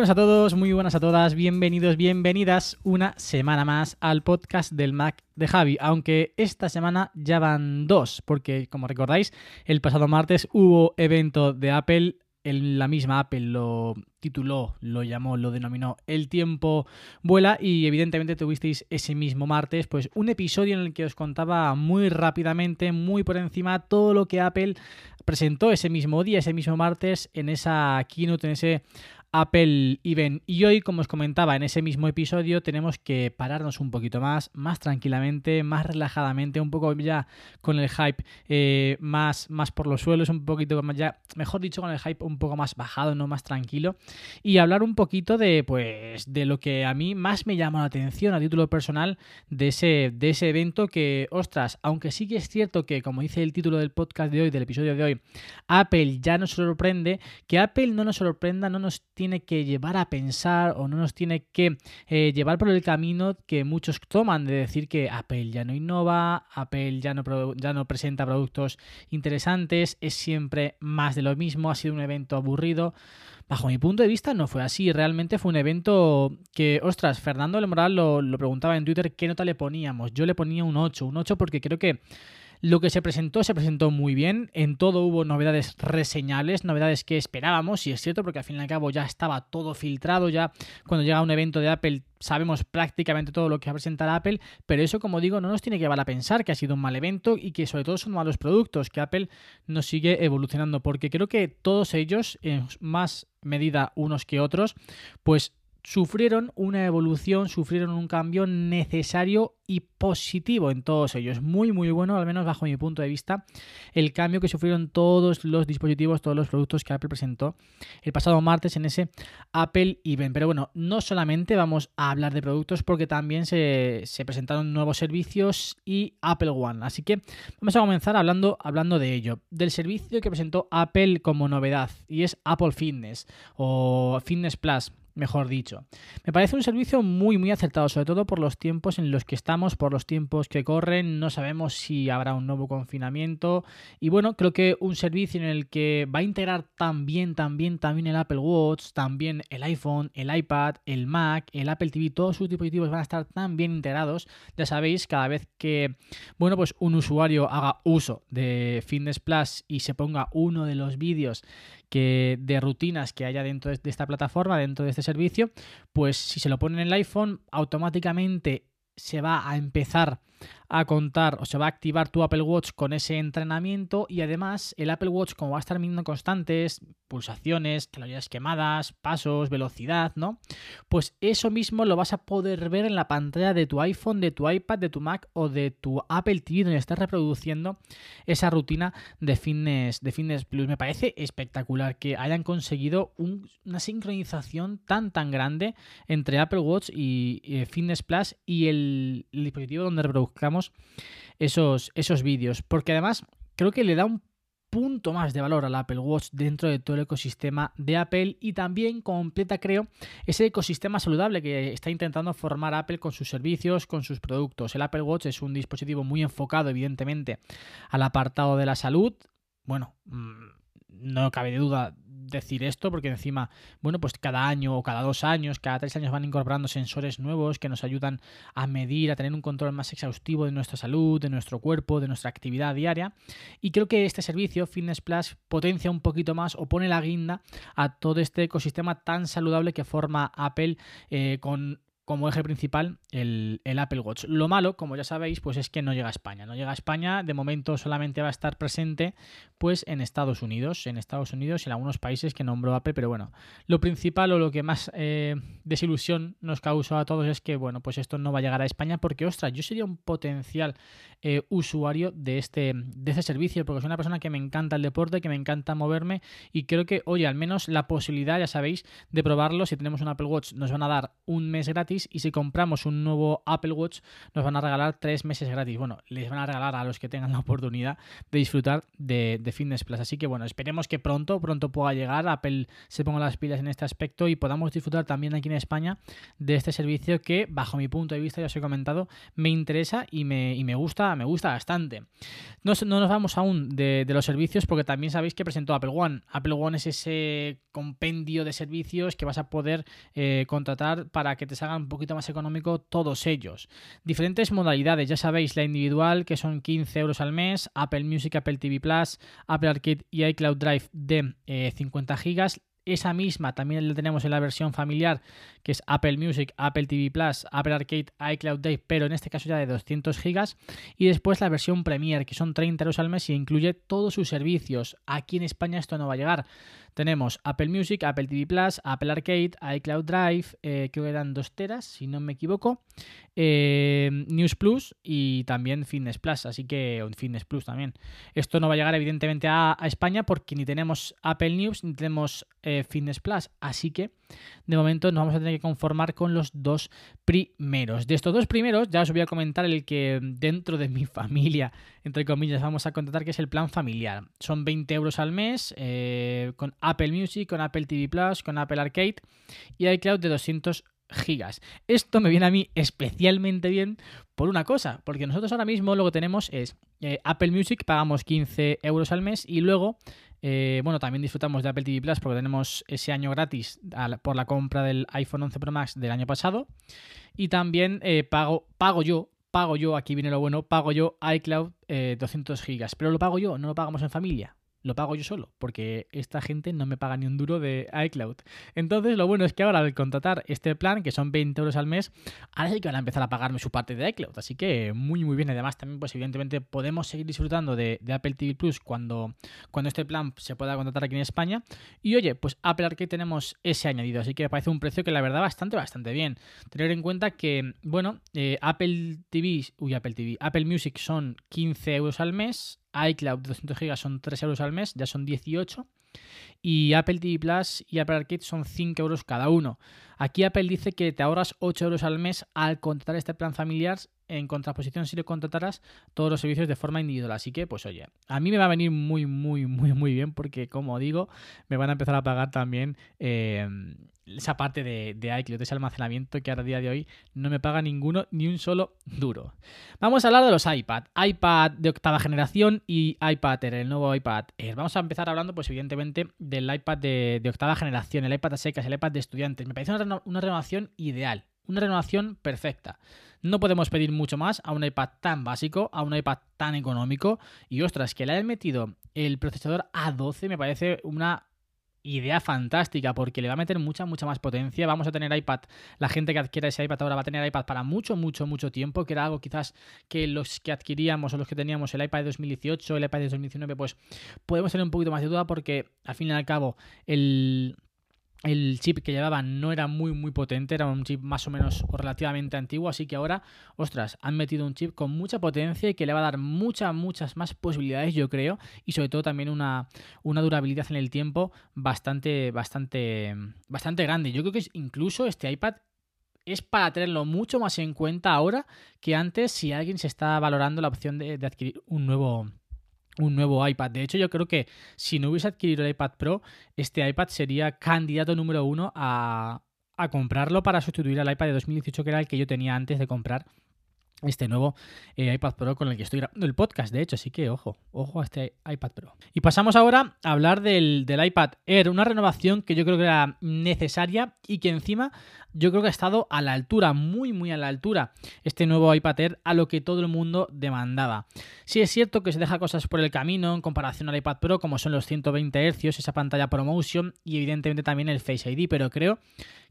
Buenas a todos, muy buenas a todas, bienvenidos, bienvenidas una semana más al podcast del Mac de Javi, aunque esta semana ya van dos, porque como recordáis, el pasado martes hubo evento de Apple la misma Apple lo tituló, lo llamó, lo denominó El tiempo vuela y evidentemente tuvisteis ese mismo martes pues un episodio en el que os contaba muy rápidamente, muy por encima todo lo que Apple presentó ese mismo día, ese mismo martes en esa keynote, en ese Apple Event. Y hoy, como os comentaba en ese mismo episodio, tenemos que pararnos un poquito más, más tranquilamente, más relajadamente, un poco ya con el hype eh, más, más por los suelos, un poquito más ya, mejor dicho, con el hype un poco más bajado, no más tranquilo. Y hablar un poquito de, pues, de lo que a mí más me llama la atención a título personal de ese, de ese evento que, ostras, aunque sí que es cierto que, como dice el título del podcast de hoy, del episodio de hoy, Apple ya nos sorprende, que Apple no nos sorprenda, no nos tiene que llevar a pensar o no nos tiene que eh, llevar por el camino que muchos toman de decir que Apple ya no innova, Apple ya no, presenta productos interesantes, es siempre más de lo mismo, ha sido un evento aburrido. Bajo mi punto de vista no fue así, realmente fue un evento que, ostras, Fernando Lemoral lo, lo preguntaba en Twitter qué nota le poníamos. Yo le ponía un 8, un 8 porque creo que lo que se presentó se presentó muy bien, en todo hubo novedades reseñables, novedades que esperábamos, y es cierto, porque al fin y al cabo ya estaba todo filtrado, ya cuando llega un evento de Apple sabemos prácticamente todo lo que va a presentar Apple, pero eso, como digo, no nos tiene que llevar a pensar que ha sido un mal evento y que sobre todo son malos productos, que Apple nos sigue evolucionando, porque creo que todos ellos, en más medida unos que otros, pues sufrieron una evolución, sufrieron un cambio necesario y positivo en todos ellos. Muy, muy bueno, al menos bajo mi punto de vista, el cambio que sufrieron todos los dispositivos, todos los productos que Apple presentó el pasado martes en ese Apple Event. Pero bueno, no solamente vamos a hablar de productos porque también se, presentaron nuevos servicios y Apple One. Así que vamos a comenzar hablando, hablando de ello. Del servicio que presentó Apple como novedad y es Apple Fitness o Fitness Plus mejor dicho. Me parece un servicio muy muy acertado, sobre todo por los tiempos en los que estamos, por los tiempos que corren, no sabemos si habrá un nuevo confinamiento. Y bueno, creo que un servicio en el que va a integrar también, también, también el Apple Watch, también el iPhone, el iPad, el Mac, el Apple TV, todos sus dispositivos van a estar tan bien integrados, ya sabéis, cada vez que, bueno, pues un usuario haga uso de Fitness Plus y se ponga uno de los vídeos que de rutinas que haya dentro de esta plataforma, dentro de este servicio, pues si se lo ponen en el iPhone, automáticamente se va a empezar a contar o se va a activar tu Apple Watch con ese entrenamiento y además el Apple Watch como va a estar midiendo constantes, pulsaciones, calorías quemadas, pasos, velocidad, ¿no? Pues eso mismo lo vas a poder ver en la pantalla de tu iPhone, de tu iPad, de tu Mac o de tu Apple TV donde estás reproduciendo esa rutina de fitness, de fitness plus. Me parece espectacular que hayan conseguido una sincronización tan tan grande entre Apple Watch y, Fitness Plus y el, el dispositivo donde esos, esos vídeos. Porque además creo que le da un punto más de valor al Apple Watch dentro de todo el ecosistema de Apple y también completa, creo, ese ecosistema saludable que está intentando formar Apple con sus servicios, con sus productos. El Apple Watch es un dispositivo muy enfocado, evidentemente, al apartado de la salud. Bueno, mm, no cabe duda decir esto porque encima, bueno, pues cada año o cada dos años, cada tres años van incorporando sensores nuevos que nos ayudan a medir, a tener un control más exhaustivo de nuestra salud, de nuestro cuerpo, de nuestra actividad diaria. Y creo que este servicio, Fitness Plus, potencia un poquito más o pone la guinda a todo este ecosistema tan saludable que forma Apple eh, con como eje principal el, Apple Watch. Lo malo, como ya sabéis, pues es que no llega a España. No llega a España, de momento solamente va a estar presente pues en Estados Unidos, en Estados Unidos y en algunos países que nombró Apple, pero bueno, lo principal o lo que más eh, desilusión nos causó a todos es que, bueno, pues esto no va a llegar a España porque, ostras, yo sería un potencial eh, usuario de este, de este servicio porque soy una persona que me encanta el deporte, que me encanta moverme y creo que, oye, al menos la posibilidad, ya sabéis, de probarlo, si tenemos un Apple Watch, nos van a dar un mes gratis y si compramos un nuevo Apple Watch nos van a regalar tres meses gratis. Bueno, les van a regalar a los que tengan la oportunidad de disfrutar de, Fitness Plus. Así que bueno, esperemos que pronto, pronto pueda llegar, Apple se ponga las pilas en este aspecto y podamos disfrutar también aquí en España de este servicio que bajo mi punto de vista, ya os he comentado, me interesa y me, me gusta, me gusta bastante. No, no nos vamos aún de, los servicios porque también sabéis que presentó Apple One. Apple One es ese compendio de servicios que vas a poder eh, contratar para que te salgan poquito más económico todos ellos. Diferentes modalidades, ya sabéis, la individual que son 15 euros al mes, Apple Music, Apple TV Plus, Apple Arcade y iCloud Drive de 50 eh, gigas, esa misma también la tenemos en la versión familiar, que es Apple Music, Apple TV Plus, Apple Arcade, iCloud Drive, pero en este caso ya de 200 gigas. Y después la versión Premier, que son 30 euros al mes y incluye todos sus servicios. Aquí en España esto no va a llegar. Tenemos Apple Music, Apple TV Plus, Apple Arcade, iCloud Drive, eh, creo que eran 2 teras, si no me equivoco, eh, News Plus y también Fitness Plus, así que Fitness Plus también. Esto no va a llegar evidentemente a, España porque ni tenemos Apple News ni tenemos eh, Fitness Plus, así que de momento nos vamos a tener que conformar con los dos primeros. De estos dos primeros ya os voy a comentar el que dentro de mi familia, entre comillas, vamos a contratar, que es el plan familiar. Son 20 euros al mes con Apple Music, con Apple TV Plus, con Apple Arcade y iCloud de 200 gigas. Esto me viene a mí especialmente bien por una cosa, porque nosotros ahora mismo lo que tenemos es eh, Apple Music, pagamos 15 euros al mes y luego, eh, bueno, también disfrutamos de Apple TV Plus porque tenemos ese año gratis por la compra del iPhone 11 Pro Max del año pasado y también eh, pago, pago yo. Pago yo, aquí viene lo bueno, pago yo iCloud 200 gigas, pero lo pago yo, no lo pagamos en familia lo pago yo solo, porque esta gente no me paga ni un duro de iCloud. Entonces, lo bueno es que ahora al contratar este plan, que son 20 euros al mes, ahora sí que van a empezar a pagarme su parte de iCloud. Así que muy, muy bien. Además, también, pues evidentemente podemos seguir disfrutando de, Apple TV Plus cuando, cuando este plan se pueda contratar aquí en España. Y oye, pues Apple Arcade tenemos ese añadido, así que me parece un precio que la verdad bastante, bastante bien. Tener en cuenta que, bueno, eh, Apple TV, uy, Apple TV, Apple Music son 15 euros al mes, iCloud 200 GB son 3 euros al mes, ya son 18. Y Apple TV Plus y Apple Arcade son 5 euros cada uno. Aquí Apple dice que te ahorras 8 euros al mes al contratar este plan familiar en contraposición si le contrataras todos los servicios de forma individual. Así que, pues oye, a mí me va a venir muy, muy, muy, muy bien porque, como digo, me van a empezar a pagar también eh, esa parte de, de iCloud, ese almacenamiento que a día de hoy no me paga ninguno, ni un solo duro. Vamos a hablar de los iPad. iPad de octava generación y iPad Air, el nuevo iPad Air. Vamos a empezar hablando, pues evidentemente, del iPad de, octava generación, el iPad a secas, el iPad de estudiantes. Me parece una, una renovación ideal, una renovación perfecta. No podemos pedir mucho más a un iPad tan básico, a un iPad tan económico. Y ostras, que le hayan metido el procesador A12 me parece una idea fantástica porque le va a meter mucha, mucha más potencia. Vamos a tener iPad, la gente que adquiera ese iPad ahora va a tener iPad para mucho, mucho, mucho tiempo, que era algo quizás que los que adquiríamos o los que teníamos el iPad de 2018, el iPad de 2019, pues podemos tener un poquito más de duda porque al fin y al cabo el el chip que llevaba no era muy muy potente, era un chip más o menos relativamente antiguo, así que ahora, ostras, han metido un chip con mucha potencia y que le va a dar muchas, muchas más posibilidades, yo creo, y sobre todo también una, una durabilidad en el tiempo bastante, bastante, bastante grande. Yo creo que incluso este iPad es para tenerlo mucho más en cuenta ahora que antes si alguien se está valorando la opción de adquirir un nuevo un nuevo iPad. De hecho, yo creo que si no hubiese adquirido el iPad Pro, este iPad sería candidato número uno a, a comprarlo para sustituir al iPad de 2018, que era el que yo tenía antes de comprar este nuevo eh, iPad Pro con el que estoy grabando el podcast, de hecho, así que ojo, ojo a este iPad Pro. Y pasamos ahora a hablar del, iPad Air, una renovación que yo creo que era necesaria y que encima yo creo que ha estado a la altura, muy, muy a la altura, este nuevo iPad Air a lo que todo el mundo demandaba. Sí es cierto que se deja cosas por el camino en comparación al iPad Pro, como son los 120 Hz, esa pantalla ProMotion y evidentemente también el Face ID, pero creo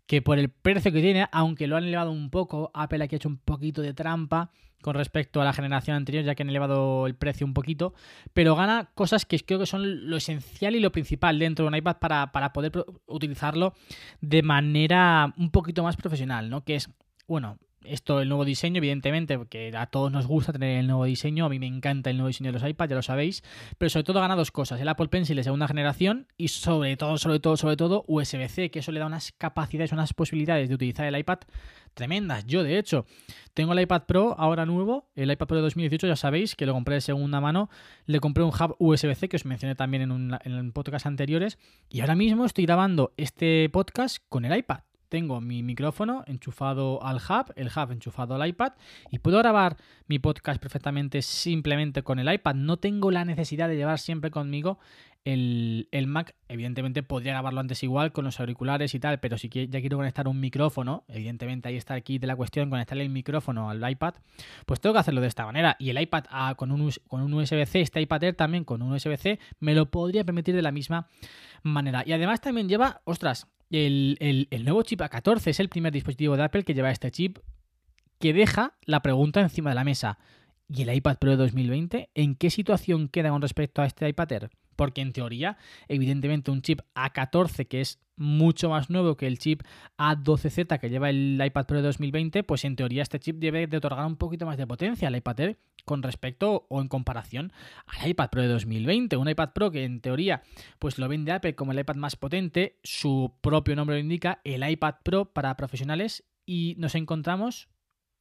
que por el precio que tiene, aunque lo han elevado un poco, Apple aquí ha hecho un poquito de trampa con respecto a la generación anterior, ya que han elevado el precio un poquito, pero gana cosas que creo que son lo esencial y lo principal dentro de un iPad para, para poder utilizarlo de manera un poquito más profesional, ¿no? Que es, bueno, esto, el nuevo diseño, evidentemente, porque a todos nos gusta tener el nuevo diseño, a mí me encanta el nuevo diseño de los iPads, ya lo sabéis, pero sobre todo gana dos cosas, el Apple Pencil de segunda generación y sobre todo, sobre todo, sobre todo USB-C, que eso le da unas capacidades, unas posibilidades de utilizar el iPad tremendas. Yo, de hecho, tengo el iPad Pro ahora nuevo, el iPad Pro de 2018, ya sabéis que lo compré de segunda mano, le compré un hub USB-C que os mencioné también en, un, en podcast anteriores, y ahora mismo estoy grabando este podcast con el iPad tengo mi micrófono enchufado al hub, el hub enchufado al iPad y puedo grabar mi podcast perfectamente simplemente con el iPad. No tengo la necesidad de llevar siempre conmigo el, Mac. Evidentemente podría grabarlo antes igual con los auriculares y tal, pero si ya quiero conectar un micrófono, evidentemente ahí está aquí de la cuestión, conectarle el micrófono al iPad, pues tengo que hacerlo de esta manera. Y el iPad ah, con, un, con un USB-C, este iPad Air también con un USB-C, me lo podría permitir de la misma manera. Y además también lleva, ostras, el, nuevo chip A14 es el primer dispositivo de Apple que lleva este chip que deja la pregunta encima de la mesa. ¿Y el iPad Pro de 2020? ¿En qué situación queda con respecto a este iPad Air? Porque en teoría, evidentemente, un chip A14 que es mucho más nuevo que el chip A12Z que lleva el iPad Pro de 2020, pues en teoría este chip debe de otorgar un poquito más de potencia al iPad Air con respecto o en comparación al iPad Pro de 2020. Un iPad Pro que en teoría pues lo vende Apple como el iPad más potente, su propio nombre lo indica, el iPad Pro para profesionales y nos encontramos,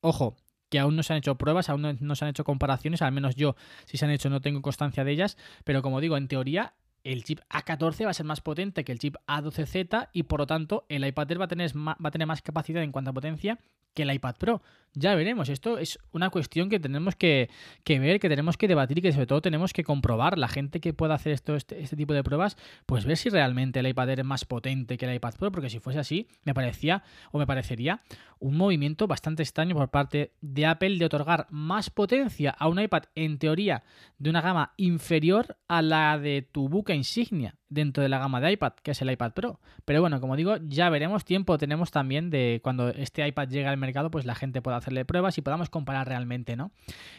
ojo, que aún no se han hecho pruebas, aún no, se han hecho comparaciones, al menos yo si se han hecho no tengo constancia de ellas, pero como digo, en teoría el chip A14 va a ser más potente que el chip A12Z y por lo tanto el iPad Air va a tener, va a tener más capacidad en cuanto a potencia que el iPad Pro. Ya veremos, esto es una cuestión que tenemos que, ver, que tenemos que debatir y que sobre todo tenemos que comprobar. La gente que pueda hacer esto, este, este, tipo de pruebas, pues ver si realmente el iPad Air es más potente que el iPad Pro, porque si fuese así, me parecía o me parecería un movimiento bastante extraño por parte de Apple de otorgar más potencia a un iPad en teoría de una gama inferior a la de tu buca insignia dentro de la gama de iPad, que es el iPad Pro. Pero bueno, como digo, ya veremos tiempo tenemos también de cuando este iPad llegue al mercado, pues la gente pueda hacerle pruebas y podamos comparar realmente, ¿no?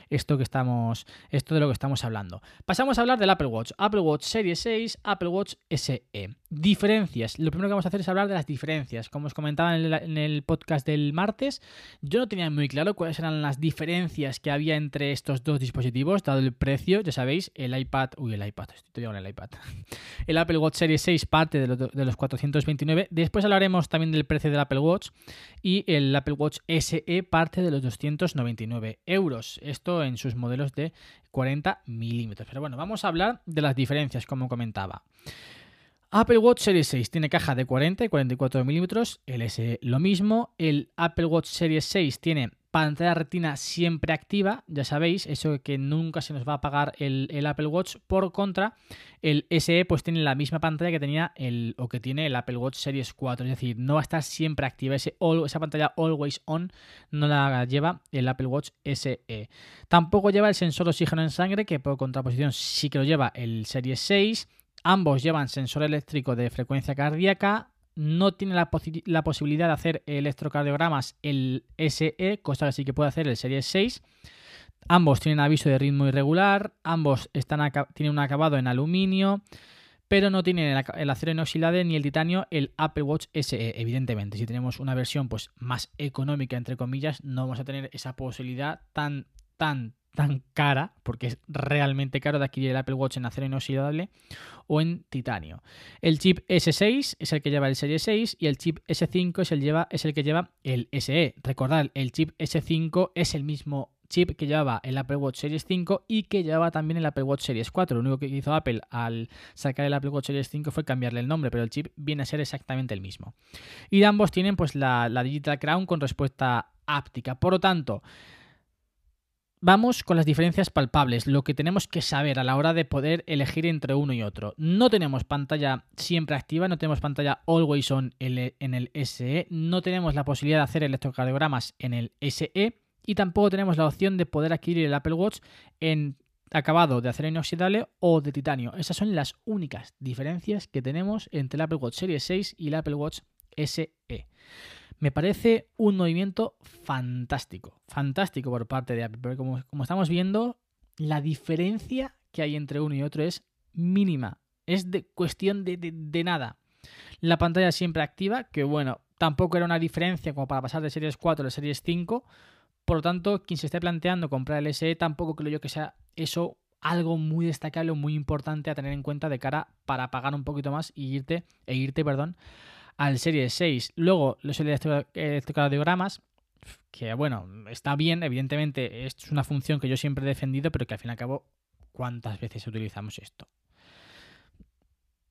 Esto que estamos esto de lo que estamos hablando. Pasamos a hablar del Apple Watch, Apple Watch Series 6, Apple Watch SE. Diferencias. Lo primero que vamos a hacer es hablar de las diferencias. Como os comentaba en el, podcast del martes, yo no tenía muy claro cuáles eran las diferencias que había entre estos dos dispositivos, dado el precio, ya sabéis, el iPad, uy, el iPad, estoy con el iPad. El Apple Watch Series 6 parte de, los 429. Después hablaremos también del precio del Apple Watch y el Apple Watch SE parte de los 299 euros. Esto en sus modelos de 40 milímetros. Pero bueno, vamos a hablar de las diferencias, como comentaba. Apple Watch Series 6 tiene caja de 40 y 44 milímetros, el SE lo mismo, el Apple Watch Series 6 tiene pantalla retina siempre activa, ya sabéis, eso que nunca se nos va a apagar el, Apple Watch. Por contra, el SE pues tiene la misma pantalla que tenía el o que tiene el Apple Watch Series 4, es decir, no va a estar siempre activa, ese esa pantalla always on no la lleva el Apple Watch SE. Tampoco lleva el sensor oxígeno en sangre, que por contraposición sí que lo lleva el Series 6. Ambos llevan sensor eléctrico de frecuencia cardíaca, no tiene la, posibilidad de hacer electrocardiogramas el SE, cosa que sí que puede hacer el Series 6. Ambos tienen aviso de ritmo irregular, ambos tienen un acabado en aluminio, pero no tienen el, acero inoxidable ni el titanio, el Apple Watch SE, evidentemente. Si tenemos una versión pues, más económica, entre comillas, no vamos a tener esa posibilidad tan, tan, tan cara, porque es realmente caro de adquirir el Apple Watch en acero inoxidable o en titanio. El chip S6 es el que lleva el Serie 6 y el chip S5 es el, lleva, es el que lleva el SE. Recordad, el chip S5 es el mismo chip que llevaba el Apple Watch Series 5 y que llevaba también el Apple Watch Series 4. Lo único que hizo Apple al sacar el Apple Watch Series 5 fue cambiarle el nombre, pero el chip viene a ser exactamente el mismo. Y ambos tienen pues la, la Digital Crown con respuesta áptica. Por lo tanto, Vamos con las diferencias palpables, lo que tenemos que saber a la hora de poder elegir entre uno y otro. No tenemos pantalla siempre activa, no tenemos pantalla always on en el SE, no tenemos la posibilidad de hacer electrocardiogramas en el SE y tampoco tenemos la opción de poder adquirir el Apple Watch en acabado de acero inoxidable o de titanio. Esas son las únicas diferencias que tenemos entre el Apple Watch Series 6 y el Apple Watch SE. Me parece un movimiento fantástico, fantástico por parte de Apple, pero como, estamos viendo, la diferencia que hay entre uno y otro es mínima, es de cuestión de, de nada. La pantalla siempre activa, que bueno, tampoco era una diferencia como para pasar de series 4 a series 5, por lo tanto, quien se esté planteando comprar el SE tampoco creo yo que sea eso algo muy destacable o muy importante a tener en cuenta de cara para pagar un poquito más y irte, e irte perdón, al Series 6. Luego, los electrocardiogramas, que bueno, está bien, evidentemente es una función que yo siempre he defendido, pero que al fin y al cabo, ¿cuántas veces utilizamos esto?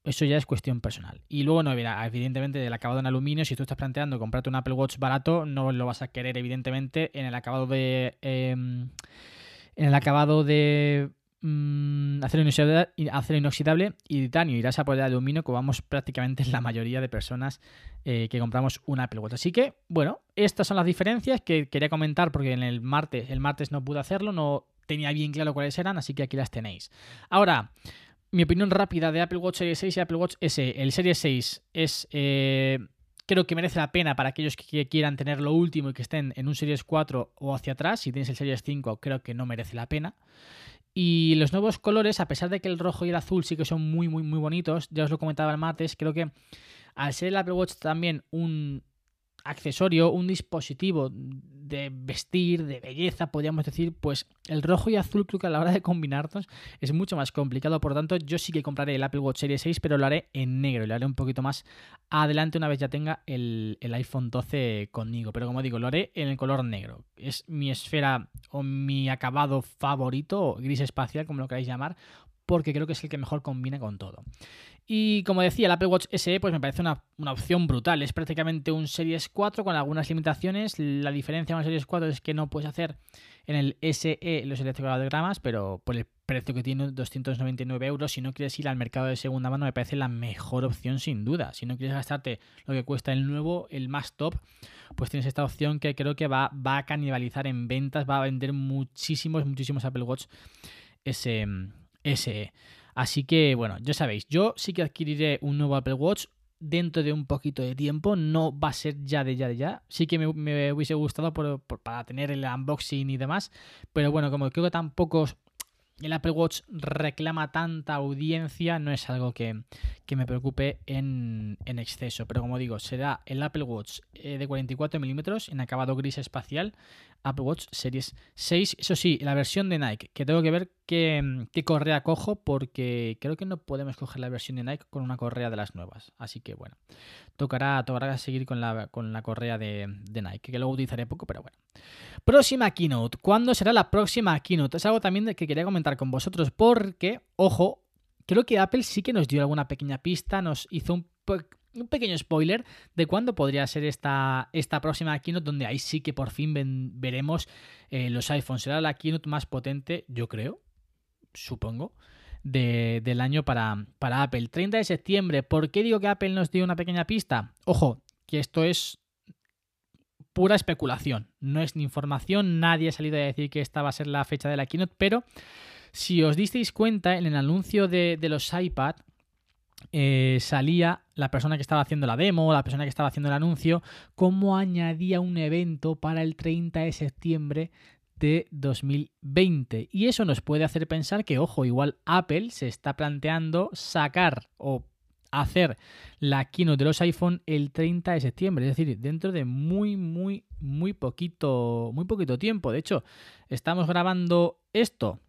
Eso ya es cuestión personal. Y luego, no, evidentemente, el acabado en aluminio, si tú estás planteando comprarte un Apple Watch barato, no lo vas a querer, evidentemente, en el acabado de. Em, en el acabado de mm, acero, inoxidable, y titanio. Irás a por el aluminio, como vamos prácticamente la mayoría de personas eh, que compramos un Apple Watch. Así que, bueno, estas son las diferencias que quería comentar porque en el martes, el martes no pude hacerlo, no tenía bien claro cuáles eran, así que aquí las tenéis. Ahora, mi opinión rápida de Apple Watch Series 6 y Apple Watch S. El Series 6 es... Eh, creo que merece la pena para aquellos que quieran tener lo último y que estén en un Series 4 o hacia atrás. Si tienes el Series 5, creo que no merece la pena. Y los nuevos colores, a pesar de que el rojo y el azul sí que son muy, muy, muy bonitos, ya os lo comentaba el martes, creo que al ser el Apple Watch también un accesorio, un dispositivo de vestir, de belleza, podríamos decir, pues el rojo y azul creo que a la hora de combinarlos es mucho más complicado. Por tanto, yo sí que compraré el Apple Watch Series 6, pero lo haré en negro y lo haré un poquito más adelante una vez ya tenga el, el iPhone 12 conmigo. Pero como digo, lo haré en el color negro. Es mi esfera o mi acabado favorito, gris espacial, como lo queráis llamar, porque creo que es el que mejor combina con todo. Y como decía, el Apple Watch SE pues me parece una, opción brutal. Es prácticamente un Series 4 con algunas limitaciones. La diferencia con el Series 4 es que no puedes hacer en el SE los electrocardiogramas, pero por el precio que tiene, 299 euros, si no quieres ir al mercado de segunda mano, me parece la mejor opción sin duda. Si no quieres gastarte lo que cuesta el nuevo, el más top, pues tienes esta opción que creo que va, va a canibalizar en ventas, va a vender muchísimos, muchísimos Apple Watch SE. Así que, bueno, ya sabéis, yo sí que adquiriré un nuevo Apple Watch dentro de un poquito de tiempo, no va a ser ya de ya de ya. Sí que me, hubiese gustado para tener el unboxing y demás, pero bueno, como creo que tampoco el Apple Watch reclama tanta audiencia, no es algo que, me preocupe en, exceso. Pero como digo, será el Apple Watch eh, de 44 milímetros en acabado gris espacial, Apple Watch Series 6. Eso sí, la versión de Nike, que tengo que ver qué, correa cojo, porque creo que no podemos coger la versión de Nike con una correa de las nuevas. Así que bueno, tocará, tocará seguir con la, con la correa de, de Nike, que luego utilizaré poco, pero bueno. Próxima keynote. ¿Cuándo será la próxima keynote? Es algo también que quería comentar con vosotros porque, ojo, creo que Apple sí que nos dio alguna pequeña pista, nos hizo un, pequeño spoiler de cuándo podría ser esta, esta próxima keynote, donde ahí sí que por fin veremos eh, los iPhones. Será la keynote más potente, yo creo, supongo. del año para, para Apple. 30 de septiembre. ¿Por qué digo que Apple nos dio una pequeña pista? Ojo, que esto es pura especulación. No es ni información, nadie ha salido a decir que esta va a ser la fecha de la keynote, pero si os disteis cuenta, en el anuncio de, los iPad eh, salía la persona que estaba haciendo la demo, la persona que estaba haciendo el anuncio, cómo añadía un evento para el 30 de septiembre de 2020. Y eso nos puede hacer pensar que, ojo, igual Apple se está planteando sacar o hacer la keynote de los iPhone el 30 de septiembre, es decir, dentro de muy, muy, muy poquito, muy poquito tiempo. De hecho, estamos grabando esto,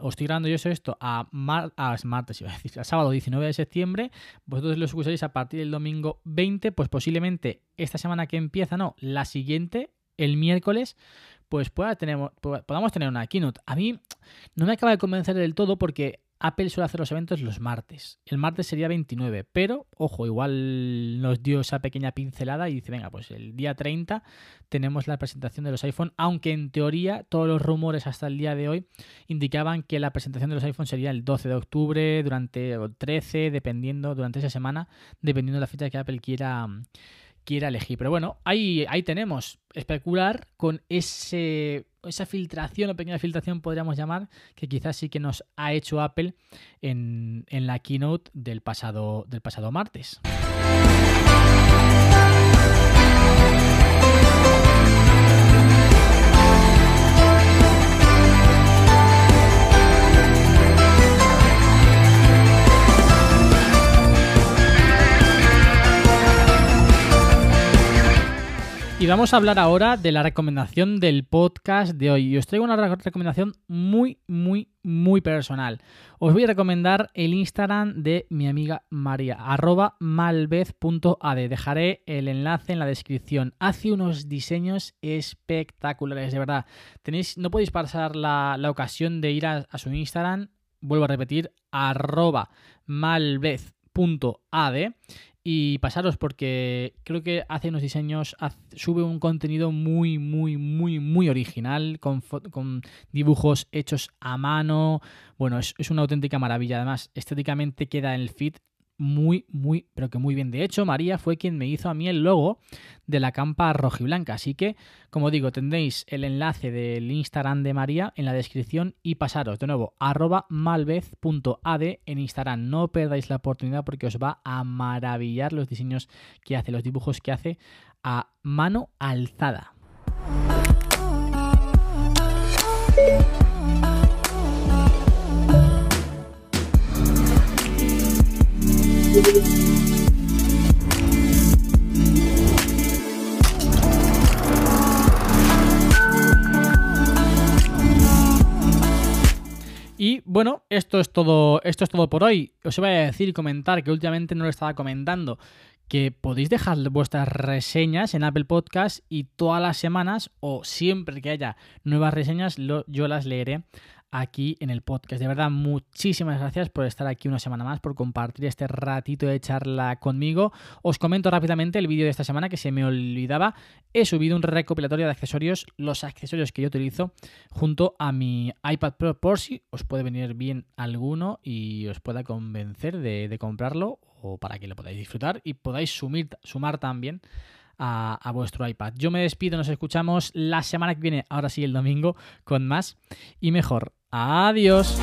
os estoy grabando yo esto a, martes, iba a a sábado 19 de septiembre, vosotros lo escucharéis a partir del domingo 20, pues posiblemente esta semana que empieza, no, la siguiente, el miércoles, pues tener, podamos tener una keynote. A mí no me acaba de convencer del todo porque Apple suele hacer los eventos los martes. El martes sería 29, pero ojo, igual nos dio esa pequeña pincelada y dice, venga, pues el día 30 tenemos la presentación de los iPhone, aunque en teoría todos los rumores hasta el día de hoy indicaban que la presentación de los iPhone sería el 12 de octubre, durante el 13, dependiendo, durante esa semana, dependiendo de la fecha que Apple quiera quiera elegir. Pero bueno, ahí, ahí tenemos especular con ese, esa filtración o pequeña filtración, podríamos llamar, que quizás sí que nos ha hecho Apple en, la keynote del pasado, del pasado martes. Y vamos a hablar ahora de la recomendación del podcast de hoy. Y os traigo una recomendación muy, muy, muy personal. Os voy a recomendar el Instagram de mi amiga María, arroba malvez.ad. Dejaré el enlace en la descripción. Hace unos diseños espectaculares, de verdad. Tenéis, no podéis pasar la, ocasión de ir a, a su Instagram. Vuelvo a repetir, arroba malvez.ad y pasaros porque creo que hace unos diseños, sube un contenido muy, muy, muy, muy original, con, con dibujos hechos a mano. Bueno, es, es, una auténtica maravilla. Además, estéticamente queda en el feed muy, muy, pero que muy bien. De hecho, María fue quien me hizo a mí el logo de la campa rojiblanca. Así que, como digo, tendréis el enlace del Instagram de María en la descripción y pasaros de nuevo arroba malvez.ad en Instagram. No perdáis la oportunidad porque os va a maravillar los diseños que hace, los dibujos que hace a mano alzada. Y bueno, esto es todo, esto es todo por hoy. Os voy a decir y comentar que últimamente no lo estaba comentando, que podéis dejar vuestras reseñas en Apple Podcast y todas las semanas o siempre que haya nuevas reseñas yo las leeré aquí en el podcast. De verdad, muchísimas gracias por estar aquí una semana más, por compartir este ratito de charla conmigo. Os comento rápidamente el vídeo de esta semana que se me olvidaba. He subido un recopilatorio de accesorios, los accesorios que yo utilizo junto a mi iPad Pro por si os puede venir bien alguno y os pueda convencer de, comprarlo o para que lo podáis disfrutar y podáis sumir, sumar también a, vuestro iPad. Yo me despido, nos escuchamos la semana que viene, ahora sí el domingo, con más y mejor. Adiós.